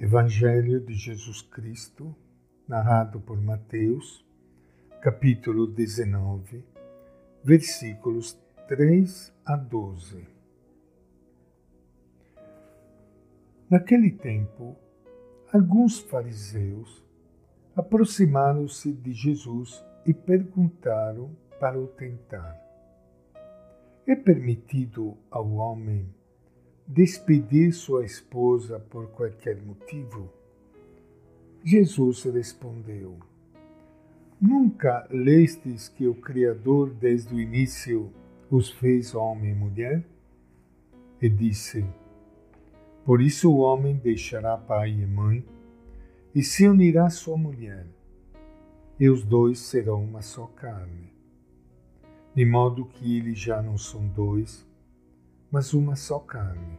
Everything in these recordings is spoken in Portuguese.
Evangelho de Jesus Cristo, narrado por Mateus, capítulo 19, versículos 3 a 12. Naquele tempo, alguns fariseus aproximaram-se de Jesus e perguntaram para o tentar: É permitido ao homem despedir sua esposa por qualquer motivo? Jesus respondeu: Nunca lestes que o Criador desde o início os fez homem e mulher? E disse: Por isso o homem deixará pai e mãe e se unirá à sua mulher, e os dois serão uma só carne. De modo que eles já não são dois, mas uma só carne.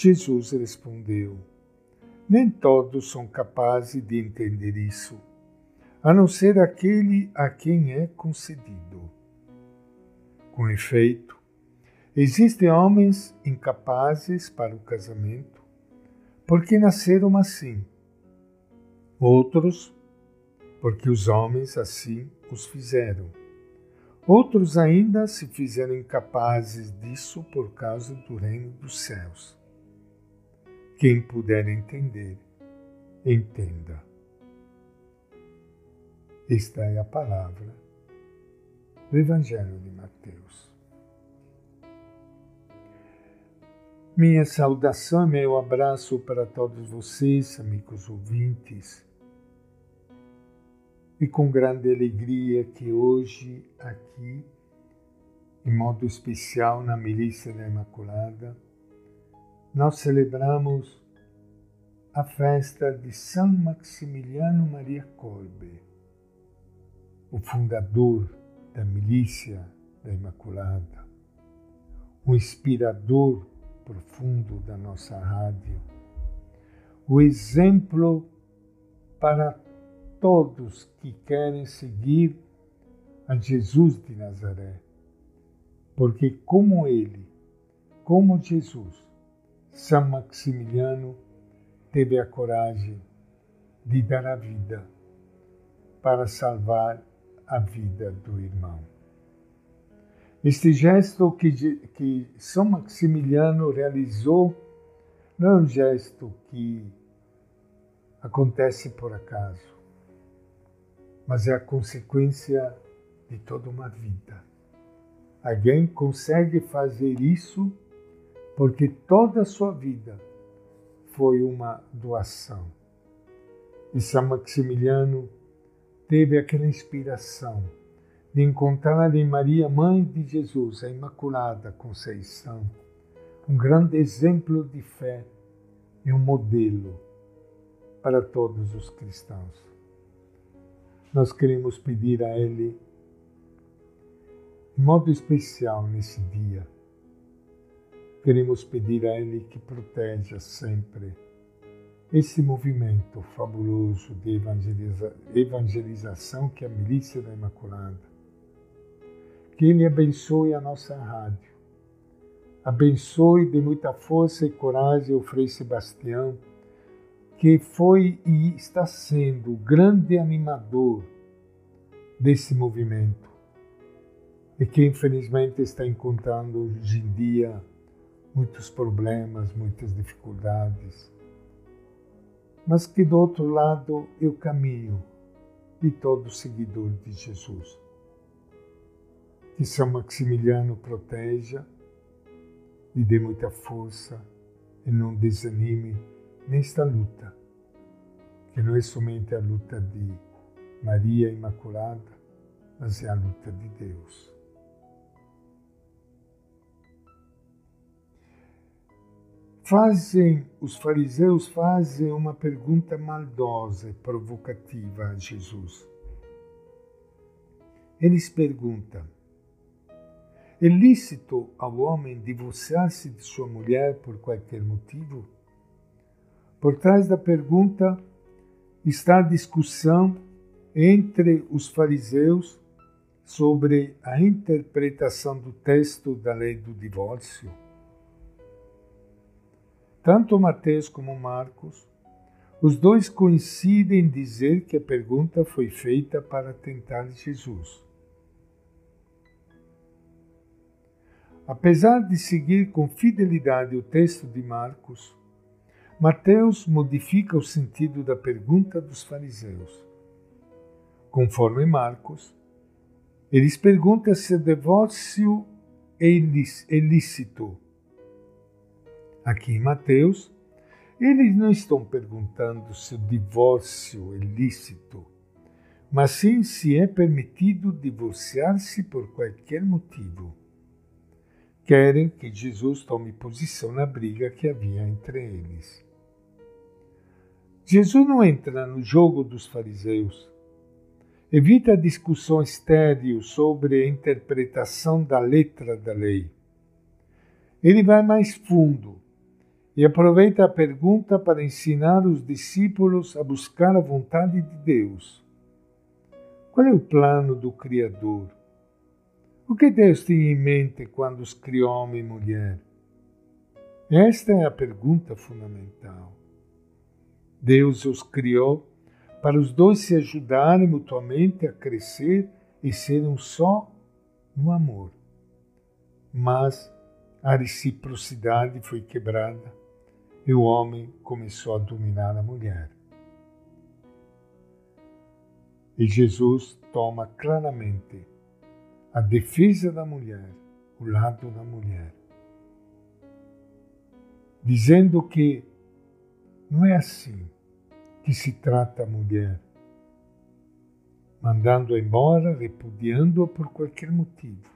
Jesus respondeu: Nem todos são capazes de entender isso, a não ser aquele a quem é concedido. Com efeito, existem homens incapazes para o casamento porque nasceram assim, outros porque os homens assim os fizeram. Outros ainda se fizeram incapazes disso por causa do reino dos céus. Quem puder entender, entenda. Esta é a palavra do Evangelho de Mateus. Minha saudação meu abraço para todos vocês, amigos ouvintes. E com grande alegria que hoje, aqui, em modo especial na Milícia da Imaculada, nós celebramos a festa de São Maximiliano Maria Kolbe, o fundador da milícia da Imaculada, o inspirador profundo da nossa rádio, o exemplo para todos que querem seguir a Jesus de Nazaré, porque como ele, como Jesus, são Maximiliano teve a coragem de dar a vida para salvar a vida do irmão. Este gesto que, que São Maximiliano realizou não é um gesto que acontece por acaso, mas é a consequência de toda uma vida. Alguém consegue fazer isso porque toda a sua vida foi uma doação. E São Maximiliano teve aquela inspiração de encontrar em Maria, mãe de Jesus, a Imaculada Conceição, um grande exemplo de fé e um modelo para todos os cristãos. Nós queremos pedir a Ele, em modo especial nesse dia, Queremos pedir a Ele que proteja sempre esse movimento fabuloso de evangeliza evangelização que é a Milícia da Imaculada. Que Ele abençoe a nossa rádio. Abençoe de muita força e coragem o Frei Sebastião, que foi e está sendo o grande animador desse movimento e que infelizmente está encontrando hoje em dia muitos problemas, muitas dificuldades. mas que do outro lado é o caminho de todo seguidor de Jesus. Que São Maximiliano proteja, lhe dê muita força e não desanime nesta luta, que não é somente a luta de Maria Imaculada, mas é a luta de Deus. Fazem, os fariseus fazem uma pergunta maldosa e provocativa a Jesus. Eles perguntam: É lícito ao homem divorciar-se de sua mulher por qualquer motivo? Por trás da pergunta está a discussão entre os fariseus sobre a interpretação do texto da lei do divórcio. Tanto Mateus como Marcos, os dois coincidem em dizer que a pergunta foi feita para tentar Jesus. Apesar de seguir com fidelidade o texto de Marcos, Mateus modifica o sentido da pergunta dos fariseus. Conforme Marcos, eles perguntam se o divórcio é ilícito Aqui em Mateus, eles não estão perguntando se o divórcio é lícito, mas sim se é permitido divorciar-se por qualquer motivo. Querem que Jesus tome posição na briga que havia entre eles. Jesus não entra no jogo dos fariseus. Evita a discussão estéril sobre a interpretação da letra da lei. Ele vai mais fundo e aproveita a pergunta para ensinar os discípulos a buscar a vontade de Deus. Qual é o plano do Criador? O que Deus tinha em mente quando os criou homem e mulher? Esta é a pergunta fundamental. Deus os criou para os dois se ajudarem mutuamente a crescer e serem um só no amor. Mas a reciprocidade foi quebrada e o homem começou a dominar a mulher. E Jesus toma claramente a defesa da mulher, o lado da mulher, dizendo que não é assim que se trata a mulher, mandando-a embora, repudiando-a por qualquer motivo.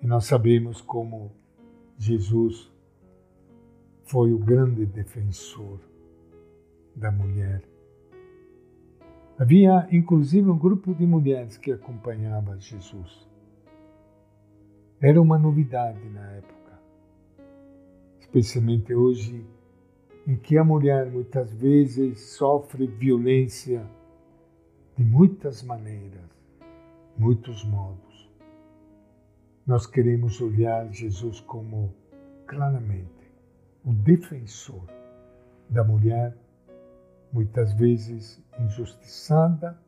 E nós sabemos como Jesus foi o grande defensor da mulher. Havia inclusive um grupo de mulheres que acompanhava Jesus. Era uma novidade na época, especialmente hoje, em que a mulher muitas vezes sofre violência de muitas maneiras, muitos modos nós queremos olhar Jesus como claramente o defensor da mulher, muitas vezes injustiçada,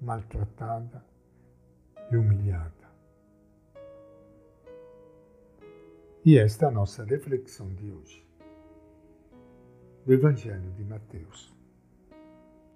maltratada e humilhada. E esta é a nossa reflexão de hoje, do Evangelho de Mateus.